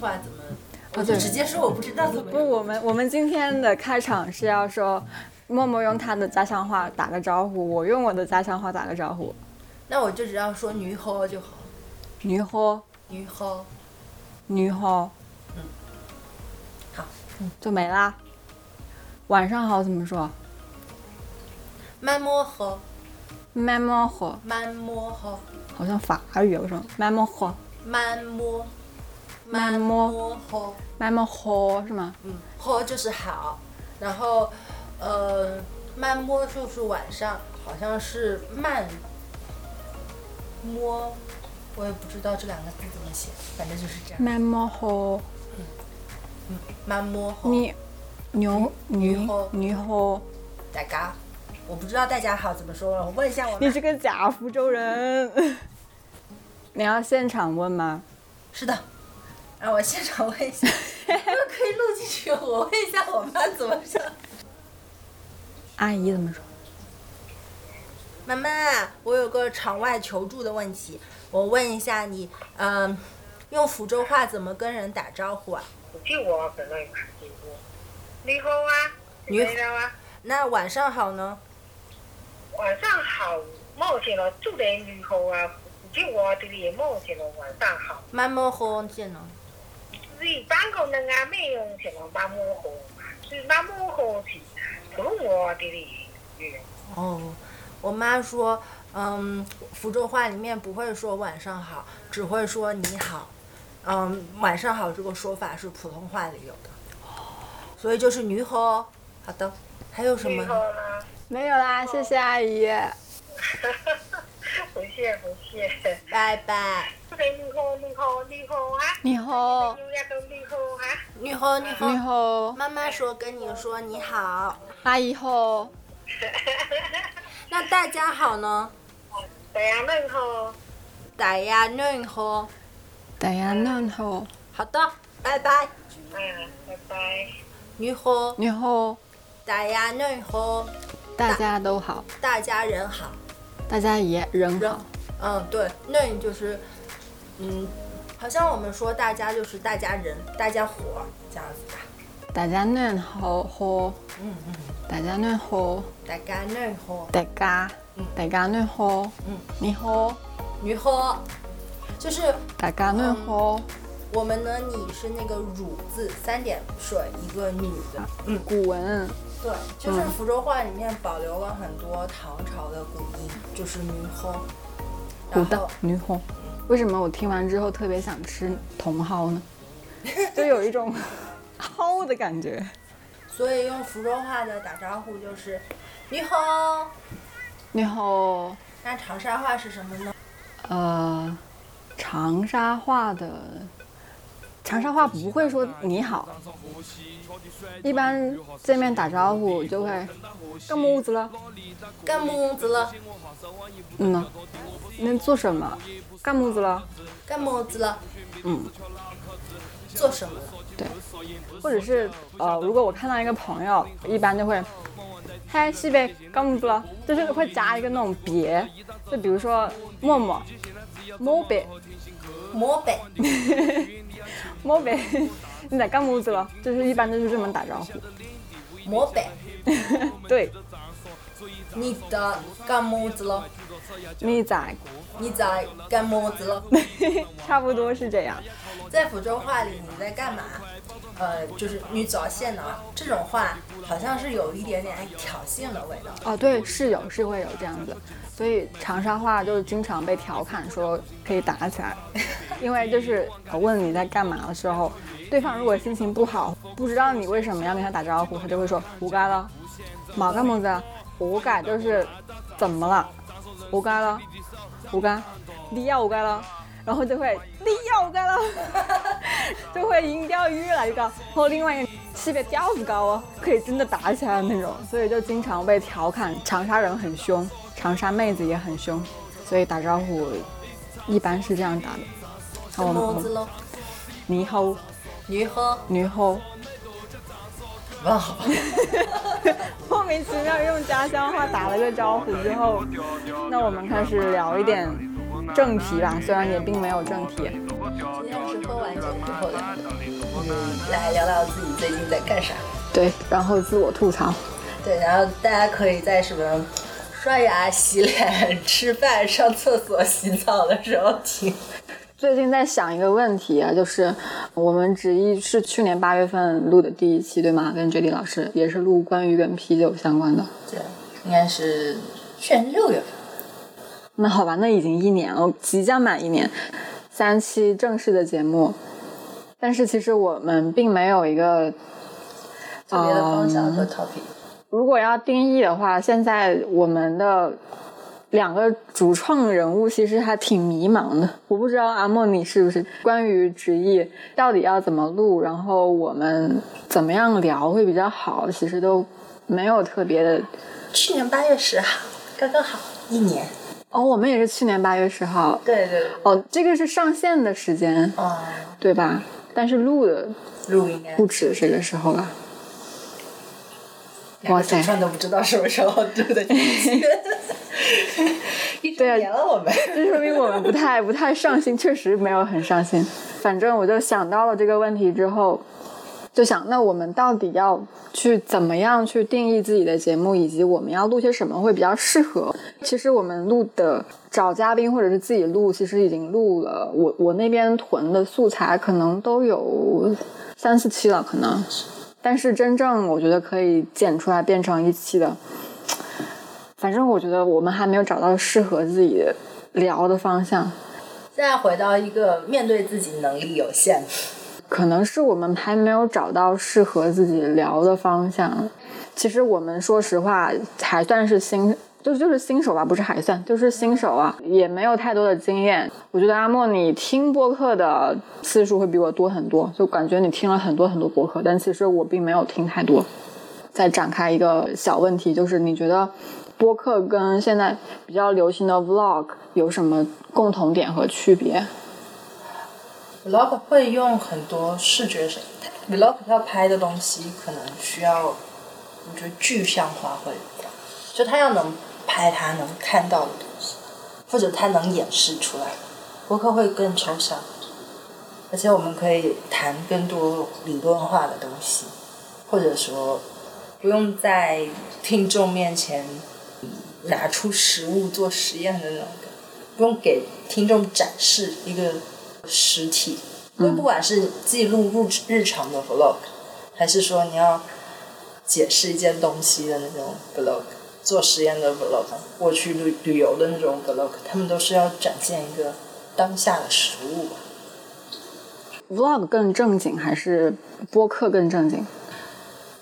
话怎么？我就直接说我不知道怎么。不，我们我们今天的开场是要说，默默用他的家乡话打个招呼，我用我的家乡话打个招呼。那我就只要说女好就好。女好，女好，女好。嗯。好，就没啦。晚上好怎么说？慢摸好。慢摸好。慢摸好。好像法语有什么？慢摸好。慢摸。慢摸喝，慢摸喝是吗？嗯，喝就是好，然后，呃，慢摸就是晚上，好像是慢摸，我也不知道这两个字怎么写，反正就是这样。慢摸喝，嗯，嗯，慢摸喝。你，牛女女喝，大家，我不知道大家好怎么说了，我问一下我。你是个假福州人，你要现场问吗？是的。啊，我现场问一下，可以录进去。我问一下我妈怎么说。阿姨怎么说？妈妈，我有个场外求助的问题，我问一下你，嗯，用福州话怎么跟人打招呼啊？你好啊，你好啊。那晚上好呢？晚上好，冒险了，祝你你好啊。福州话这里冒险了，晚上好。蛮冒好见呢。是办公的语言。哦，我妈说，嗯，福州话里面不会说晚上好，只会说你好。嗯，晚上好这个说法是普通话里有的。所以就是你好。好的，还有什么？没有啦，谢谢阿姨。不谢不谢，拜拜。你好，你好，你好啊！你好。你好，你好。你好。妈妈说跟你说你好。阿姨好。那大家好呢？大家恁好。大家恁好。大家恁好。好的，拜拜。嗯，拜拜。你好。你好。大家恁好。大家都好。大家人好。大家也人好。嗯，对，恁就是。嗯，好像我们说大家就是大家人，大家伙这样子吧。大家嫩好好。嗯嗯。大家嫩好。大家嫩好。大家。嗯。大家嫩好。嗯。你好。你好。就是大家嫩好。我们呢，你是那个乳字三点水一个女的。嗯。古文。对，就是福州话里面保留了很多唐朝的古音，就是女后。古道女后。为什么我听完之后特别想吃茼蒿呢？就有一种 蒿的感觉。所以用福州话的打招呼就是“你好”。你好。那长沙话是什么呢？呃，长沙话的长沙话不会说“你好”，一般见面打招呼就会“干么子了”。干么子了？嗯呢？能做什么？干么子了？干么子了？嗯，做什么了？对，或者是呃，如果我看到一个朋友，一般就会，嗨，西北干么子了？就是会加一个那种别，就比如说默默，莫北，莫北，莫北，你在干么子了？就是一般都是这么打招呼。莫北，对。你在干么子了？你在？你在干么子了？差不多是这样。在福州话里，你在干嘛？呃，就是你早现呢，这种话好像是有一点点挑衅的味道。哦，对，是有，是会有这样子。所以长沙话就是经常被调侃说可以打起来，因为就是我问你在干嘛的时候，对方如果心情不好，不知道你为什么要跟他打招呼，他就会说胡干了，毛干么子？胡干就是怎么了？胡干了？胡干？你要胡干了？然后就会你要胡干了，就会音调越来越高。然后另外一个区别调子高哦，可以真的打起来那种。所以就经常被调侃长沙人很凶，长沙妹子也很凶，所以打招呼一般是这样打的。好，我们你好，你好，你好。哇！莫名其妙用家乡话打了个招呼之后，那我们开始聊一点正题吧，虽然也并没有正题。今天是喝完酒之后的，嗯，来聊聊自己最近在干啥。对，然后自我吐槽。对，然后大家可以在什么刷牙、洗脸、吃饭、上厕所、洗澡的时候听。最近在想一个问题啊，就是我们执一是去年八月份录的第一期，对吗？跟 J D 老师也是录关于跟啤酒相关的。对，应该是去年六月份。那好吧，那已经一年了，即将满一年，三期正式的节目。但是其实我们并没有一个特别的方向和 topic。如果要定义的话，现在我们的。两个主创人物其实还挺迷茫的，我不知道阿莫你是不是关于职业到底要怎么录，然后我们怎么样聊会比较好，其实都没有特别的。去年八月十号，刚刚好一年。哦，我们也是去年八月十号。对对。哦，这个是上线的时间，哦，对吧？但是录的录应该不止这个时候了。哇塞！都不知道什么时候录的。对啊，了我们，这说明我们不太不太上心，确实没有很上心。反正我就想到了这个问题之后，就想那我们到底要去怎么样去定义自己的节目，以及我们要录些什么会比较适合。其实我们录的找嘉宾或者是自己录，其实已经录了。我我那边囤的素材可能都有三四期了，可能。但是真正我觉得可以剪出来变成一期的。反正我觉得我们还没有找到适合自己聊的方向。现在回到一个面对自己能力有限，可能是我们还没有找到适合自己聊的方向。其实我们说实话还算是新，就就是新手吧，不是还算，就是新手啊，也没有太多的经验。我觉得阿莫你听播客的次数会比我多很多，就感觉你听了很多很多播客，但其实我并没有听太多。再展开一个小问题，就是你觉得？播客跟现在比较流行的 vlog 有什么共同点和区别？vlog 会用很多视觉上，vlog 要拍的东西可能需要，我觉得具象化会，就他要能拍他能看到的东西，或者他能演示出来。播客会更抽象，而且我们可以谈更多理论化的东西，或者说不用在听众面前。拿出实物做实验的那种，不用给听众展示一个实体，因为不管是记录日日常的 vlog，还是说你要解释一件东西的那种 vlog，做实验的 vlog，过去旅旅游的那种 vlog，他们都是要展现一个当下的实物。vlog 更正经还是播客更正经？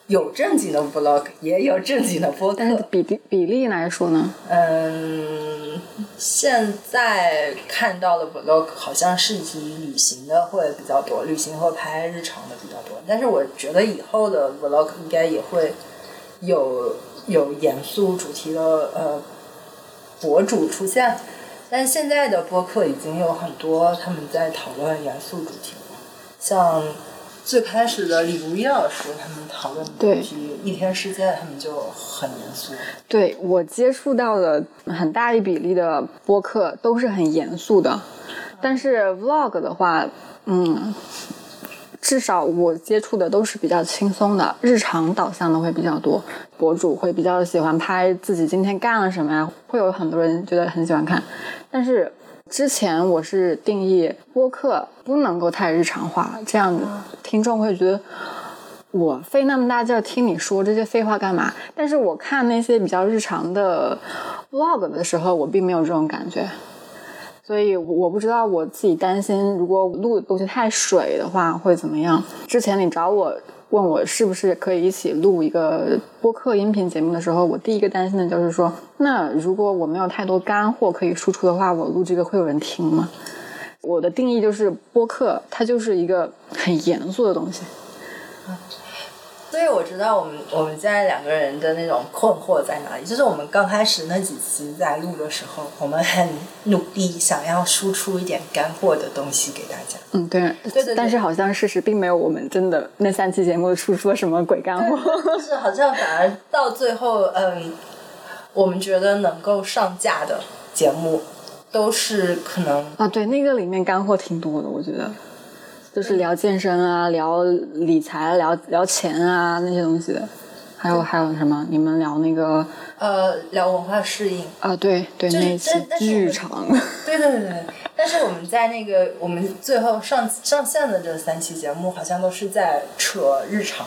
有正经的 vlog，也有正经的播客。但是比例比例来说呢？嗯，现在看到的 vlog 好像是以旅行的会比较多，旅行或拍日常的比较多。但是我觉得以后的 vlog 应该也会有有严肃主题的呃博主出现。但现在的播客已经有很多他们在讨论严肃主题了，像。最开始的李如一老师他们讨论的一天世界，他们就很严肃。对我接触到的很大一比例的播客都是很严肃的，但是 vlog 的话，嗯，至少我接触的都是比较轻松的，日常导向的会比较多。博主会比较喜欢拍自己今天干了什么呀，会有很多人觉得很喜欢看，但是。之前我是定义播客不能够太日常化，这样听众会觉得我费那么大劲听你说这些废话干嘛？但是我看那些比较日常的 vlog 的时候，我并没有这种感觉，所以我不知道我自己担心，如果录的东西太水的话会怎么样？之前你找我。问我是不是可以一起录一个播客音频节目的时候，我第一个担心的就是说，那如果我没有太多干货可以输出的话，我录这个会有人听吗？我的定义就是播客，它就是一个很严肃的东西。所以我知道我们我们现在两个人的那种困惑在哪里，就是我们刚开始那几期在录的时候，我们很努力想要输出一点干货的东西给大家。嗯，对，对对。但是好像事实并没有我们真的那三期节目输出了什么鬼干货。就是好像反而到最后，嗯，我们觉得能够上架的节目，都是可能啊，对，那个里面干货挺多的，我觉得，就是聊健身啊，聊理财，聊聊钱啊那些东西的，还有还有什么？你们聊那个呃聊文化适应。啊，对对，就是那一期但但是我们巨长，对对对对，但是我们在那个我们最后上上线的这三期节目，好像都是在扯日常，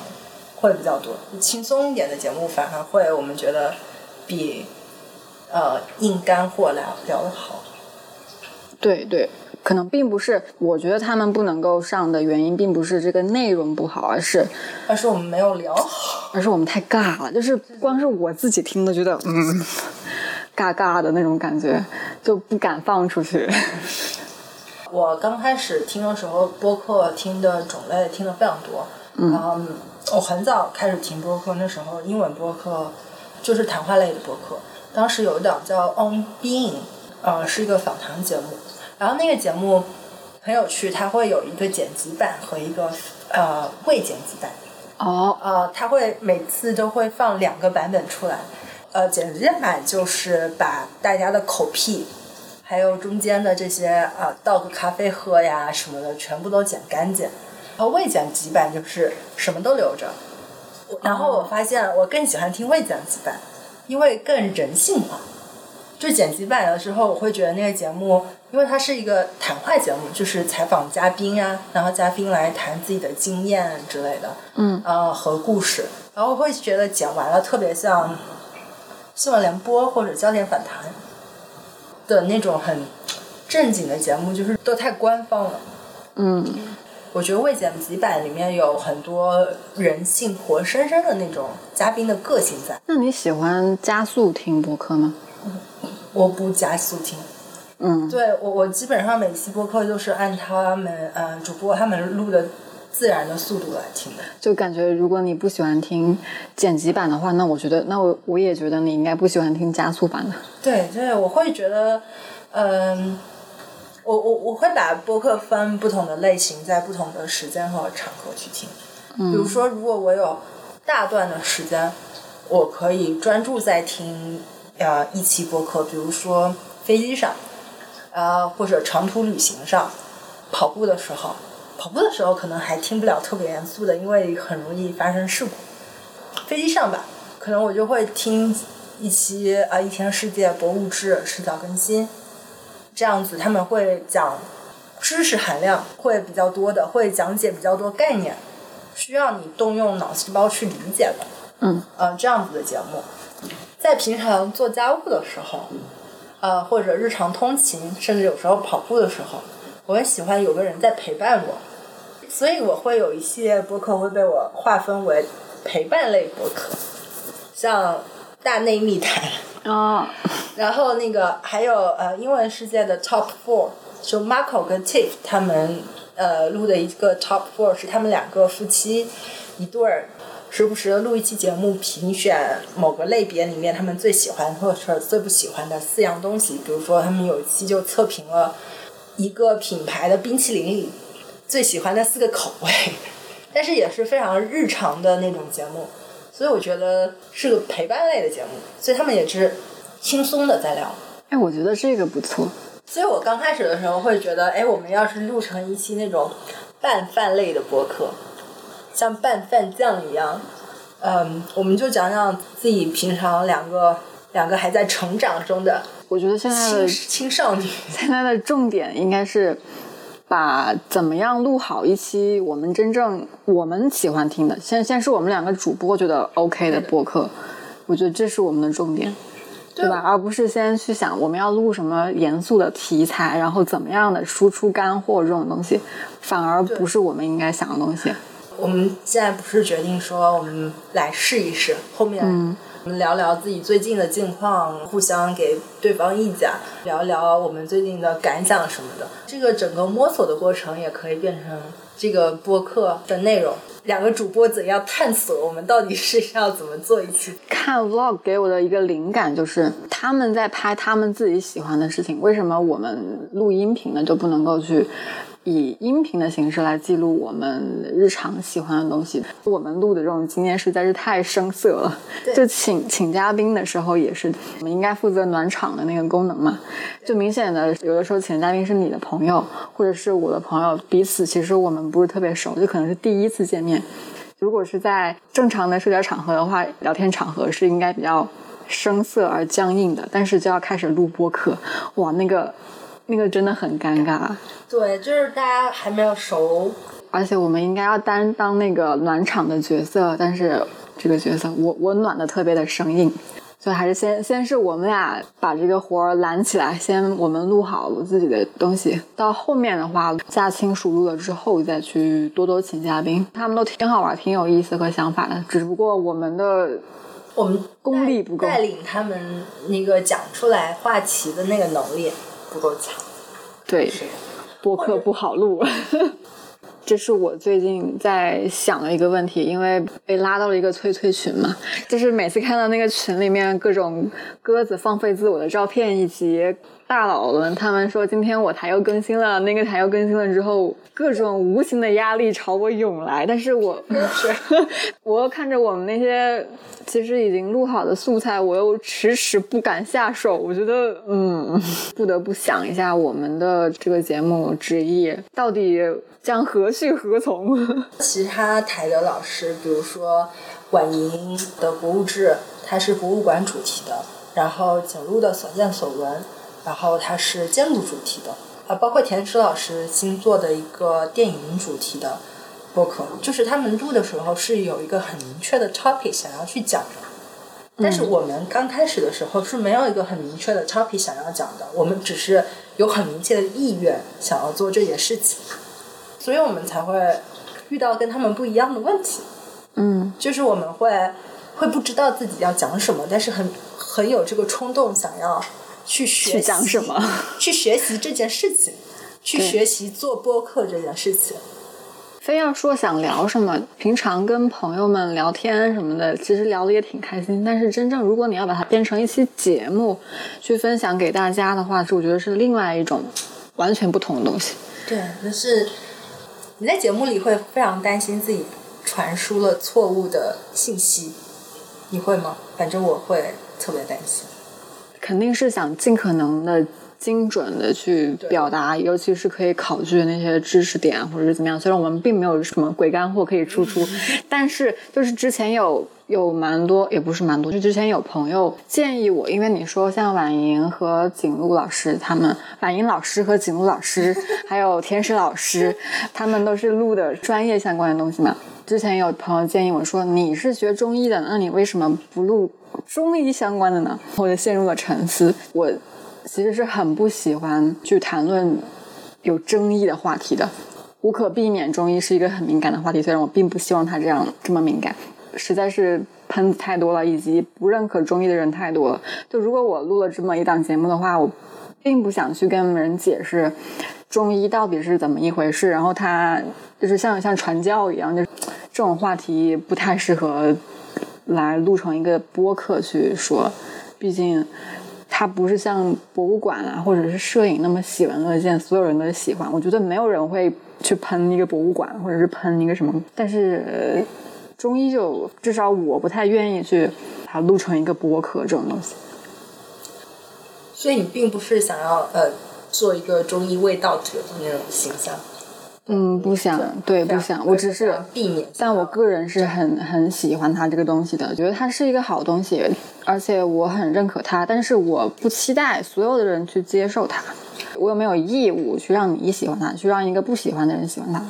会比较多。轻松一点的节目反而会我们觉得比呃硬干货聊聊的好。对对，可能并不是，我觉得他们不能够上的原因，并不是这个内容不好，而是而是我们没有聊好。而是我们太尬了，就是光是我自己听都觉得嗯，尬尬的那种感觉，就不敢放出去。我刚开始听的时候，播客听的种类听的非常多。嗯，我很早开始听播客，那时候英文播客就是谈话类的播客。当时有一档叫《On Being》，呃，是一个访谈节目。然后那个节目很有趣，它会有一个剪辑版和一个呃未剪辑版。哦，呃，它会每次都会放两个版本出来。呃，剪辑版就是把大家的口癖，还有中间的这些呃倒个咖啡喝呀什么的，全部都剪干净。然后未剪辑版就是什么都留着。然后我发现我更喜欢听未剪辑版，因为更人性化。就剪辑版的时候，我会觉得那个节目，因为它是一个谈话节目，就是采访嘉宾呀、然后嘉宾来谈自己的经验之类的，嗯，呃和故事，然后会觉得剪完了特别像新闻联播或者焦点访谈的那种很正经的节目，就是都太官方了。嗯，我觉得未剪辑版里面有很多人性活生生的那种嘉宾的个性在，那你喜欢加速听播客吗？我不加速听。嗯，对我，我基本上每期播客都是按他们呃主播他们录的自然的速度来听的。就感觉如果你不喜欢听剪辑版的话，那我觉得，那我我也觉得你应该不喜欢听加速版的。对对，我会觉得，嗯、我我我会把播客分不同的类型，在不同的时间和场合去听。嗯比如说，如果我有大段的时间，我可以专注在听呃一期播客，比如说飞机上，呃或者长途旅行上，跑步的时候，跑步的时候可能还听不了特别严肃的，因为很容易发生事故。飞机上吧，可能我就会听一期啊《一天世界博物志》迟早更新，这样子他们会讲知识含量会比较多的，会讲解比较多概念，需要你动用脑细胞去理解的。嗯，呃，这样子的节目，在平常做家务的时候，呃，或者日常通勤，甚至有时候跑步的时候，我很喜欢有个人在陪伴我，所以我会有一系列播客会被我划分为陪伴类播客，像大内密谈，哦，然后那个还有呃英文世界的 Top Four，就 Marco 跟 Tiff 他们呃录的一个 Top Four 是他们两个夫妻一对儿，时不时的录一期节目，评选某个类别里面他们最喜欢或者是最不喜欢的四样东西。比如说他们有一期就测评了一个品牌的冰淇淋里最喜欢的四个口味，但是也是非常日常的那种节目。所以我觉得是个陪伴类的节目，所以他们也是轻松的在聊。哎，我觉得这个不错。所以我刚开始的时候会觉得，哎，我们要是录成一期那种拌饭类的播客，像拌饭酱一样，嗯，我们就讲讲自己平常两个两个还在成长中的我觉得现在青的青少年，现在的重点应该是把怎么样录好一期我们真正我们喜欢听的，先先是我们两个主播觉得 OK 的播客，我觉得这是我们的重点。对吧？而不是先去想我们要录什么严肃的题材，然后怎么样的输出干货这种东西，反而不是我们应该想的东西。我们现在不是决定说我们来试一试，后面我们聊聊自己最近的近况，互相给对方意见，聊聊我们最近的感想什么的。这个整个摸索的过程也可以变成这个播客的内容。两个主播怎样探索我们到底是要怎么做一期？看 vlog 给我的一个灵感就是他们在拍他们自己喜欢的事情，为什么我们录音频呢就不能够去以音频的形式来记录我们日常喜欢的东西？我们录的这种经验实在是太生涩了。对就请请嘉宾的时候也是，我们应该负责暖场的那个功能嘛。就明显的有的时候请的嘉宾是你的朋友，或者是我的朋友，彼此其实我们不是特别熟，就可能是第一次见面。如果是在正常的社交场合的话，聊天场合是应该比较生涩而僵硬的，但是就要开始录播客，哇，那个那个真的很尴尬。对，就是大家还没有熟，而且我们应该要担当那个暖场的角色，但是这个角色我我暖的特别的生硬，所以还是先先是我们俩把这个活儿揽起来，先我们录好自己的东西，到后面的话驾轻熟路了之后再去多多请嘉宾，他们都挺好玩、挺有意思和想法的，只不过我们的我们功力不够。带领他们那个讲出来话题的那个能力不够强。对播客不好录。这是我最近在想的一个问题，因为被拉到了一个催催群嘛，就是每次看到那个群里面各种鸽子放飞自我的照片，以及大佬们他们说今天我台又更新了，那个台又更新了之后，各种无形的压力朝我涌来，但是我 我又看着我们那些其实已经录好的素材，我又迟迟不敢下手，我觉得嗯，不得不想一下我们的这个节目之意到底将何去何从。其他台的老师，比如说管莹的博物志，它是博物馆主题的；然后景路的所见所闻，然后它是建筑主题的。啊，包括田池老师新做的一个电影主题的播客，就是他们录的时候是有一个很明确的 topic 想要去讲的。但是我们刚开始的时候是没有一个很明确的 topic 想要讲的，我们只是有很明确的意愿想要做这件事情，所以我们才会遇到跟他们不一样的问题。嗯，就是我们会会不知道自己要讲什么，但是很很有这个冲动想要去学讲什么，去学习这件事情，去学习做播客这件事情。非要说想聊什么，平常跟朋友们聊天什么的，其实聊的也挺开心。但是真正如果你要把它变成一期节目去分享给大家的话，是我觉得是另外一种完全不同的东西。对，就是你在节目里会非常担心自己传输了错误的信息，你会吗？反正我会特别担心。肯定是想尽可能的精准的去表达，尤其是可以考据的那些知识点或者是怎么样。虽然我们并没有什么鬼干货可以输出，但是就是之前有有蛮多，也不是蛮多，就之前有朋友建议我，因为你说像婉莹和景路老师他们，婉莹老师和景路老师，还有天使老师，他们都是录的专业相关的东西嘛。之前有朋友建议我说：“你是学中医的，那你为什么不录中医相关的呢？”我就陷入了沉思。我其实是很不喜欢去谈论有争议的话题的，无可避免，中医是一个很敏感的话题。虽然我并不希望它这样这么敏感，实在是喷子太多了，以及不认可中医的人太多了。就如果我录了这么一档节目的话，我并不想去跟人解释中医到底是怎么一回事，然后他就是像像传教一样，就是这种话题不太适合来录成一个播客去说，毕竟它不是像博物馆啊或者是摄影那么喜闻乐见，所有人都喜欢。我觉得没有人会去喷一个博物馆或者是喷一个什么，但是、中医就至少我不太愿意去把它录成一个博客这种东西。所以你并不是想要呃做一个中医味道者的那种形象，嗯，不想，对，不想，我只是避免。但我个人是很很喜欢它这个东西的，觉得它是一个好东西，而且我很认可它。但是我不期待所有的人去接受它，我有没有义务去让你喜欢它，去让一个不喜欢的人喜欢它？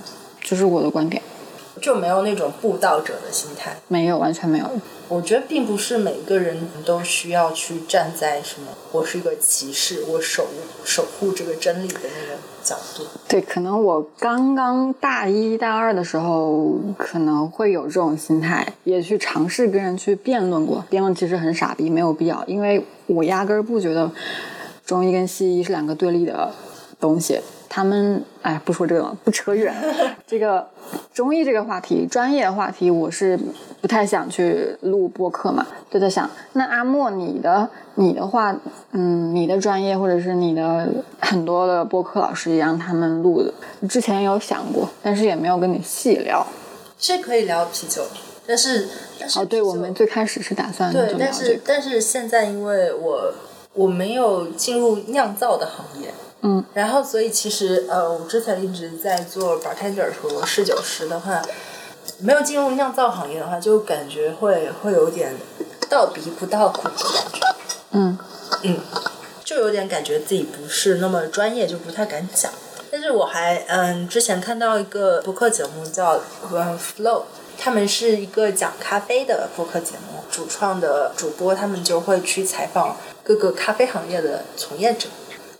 这是我的观点，就没有那种布道者的心态。没有，完全没有。我觉得并不是每个人都需要去站在什么“我是一个骑士，我守守护这个真理”的那个对，可能我刚刚大一大二的时候，可能会有这种心态，也去尝试跟人去辩论过。辩论其实很傻逼，没有必要，因为我压根儿不觉得中医跟西医是两个对立的东西。他们，哎，不说这个了，不扯远。这个中医这个话题，专业的话题，我是不太想去录播客嘛，就在想，那阿莫你的你的话，嗯，你的专业或者是你的很多的播客老师也让他们录的，之前有想过，但是也没有跟你细聊。是可以聊啤酒，但是但是哦，对，我们最开始是打算对但是，但是现在因为我我没有进入酿造的行业，嗯，然后所以其实呃，我之前一直在做 bartender 和侍酒师的话，没有进入酿造行业的话，就感觉会会有点倒鼻不到苦的感觉，嗯嗯，就有点感觉自己不是那么专业，就不太敢讲。但是我还嗯，之前看到一个播客节目叫嗯 Flow，他们是一个讲咖啡的播客节目，主创的主播他们就会去采访各个咖啡行业的从业者。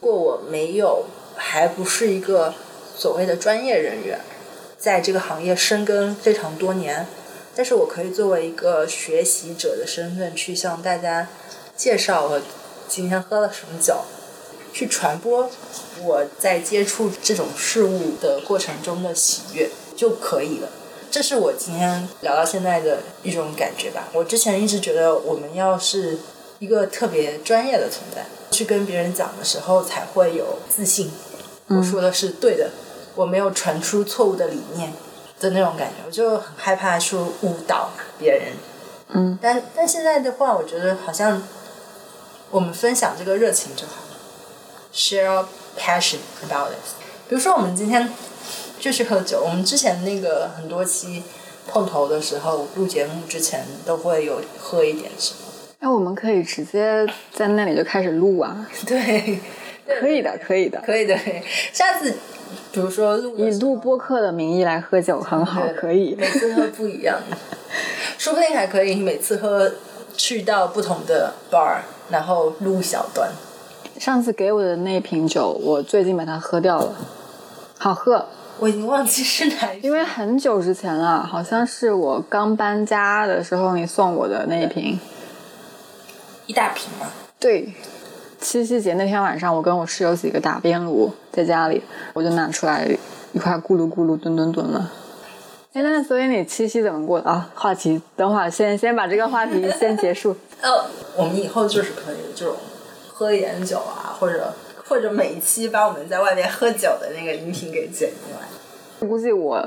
过我没有，还不是一个所谓的专业人员，在这个行业深耕非常多年，但是我可以作为一个学习者的身份去向大家介绍我今天喝了什么酒。去传播我在接触这种事物的过程中的喜悦就可以了。这是我今天聊到现在的一种感觉吧。我之前一直觉得我们要是一个特别专业的存在，去跟别人讲的时候才会有自信。我说的是对的，我没有传出错误的理念的那种感觉，我就很害怕说误导别人。嗯，但但现在的话，我觉得好像我们分享这个热情就好了。share passion about it。比如说，我们今天就去喝酒。我们之前那个很多期碰头的时候，录节目之前都会有喝一点什么。那我们可以直接在那里就开始录啊，对，可以的，可以的。可以的。下次，比如说录的以录播客的名义来喝酒很好，可以。每次喝不一样，说不定还可以每次喝去到不同的 bar，然后录小段。上次给我的那瓶酒，我最近把它喝掉了，好喝。我已经忘记是哪一因为很久之前了，好像是我刚搬家的时候你送我的那一瓶。一大瓶嘛。对，七夕节那天晚上，我跟我室友几个打边炉，在家里，我就拿出来一块咕噜咕噜炖炖炖了。哎，那所以你七夕怎么过的啊？话题，等会儿先先把这个话题 先结束。呃，我们以后就是可以就是喝一点酒啊，或者或者每一期把我们在外面喝酒的那个音频给剪进来。估计我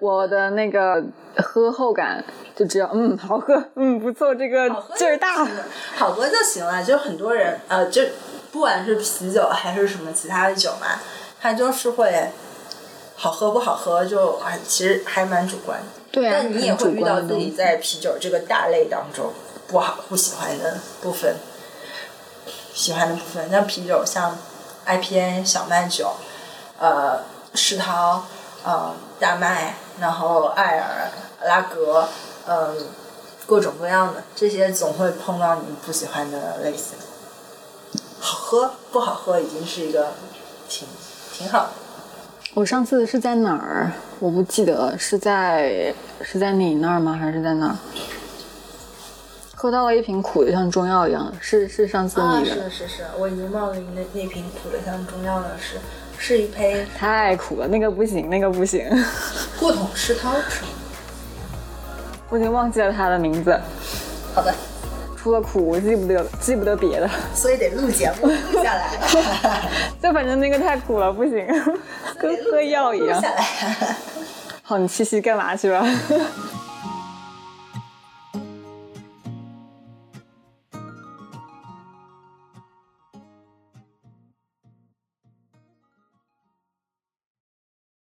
我的那个喝后感就只有嗯好喝，嗯不错，这个劲儿大。好喝就行了。就很多人呃，就不管是啤酒还是什么其他的酒嘛，它就是会好喝不好喝就还，其实还蛮主观的。对啊，但你也会遇到自己在啤酒这个大类当中不好不喜欢的部分，喜欢的部分。像啤酒，像 IPA 小麦酒，呃，世涛，呃，大麦，然后艾尔、拉格，嗯、各种各样的，这些总会碰到你不喜欢的类型。好喝不好喝已经是一个挺挺好的。我上次是在哪儿？我不记得，是在是在你那儿吗？还是在哪儿？喝到了一瓶苦的像中药一样，是是上次啊，你的，是是是，我已经忘了你那那瓶苦的像中药的是，是一杯太苦了，那个不行，那个不行，过桶吃汤是吗？我已经忘记了他的名字。好的，除了苦，我记不得记不得别的，所以得录节目录下来，就反正那个太苦了，不行，跟喝药一样录。下来。好，你七夕干嘛去了？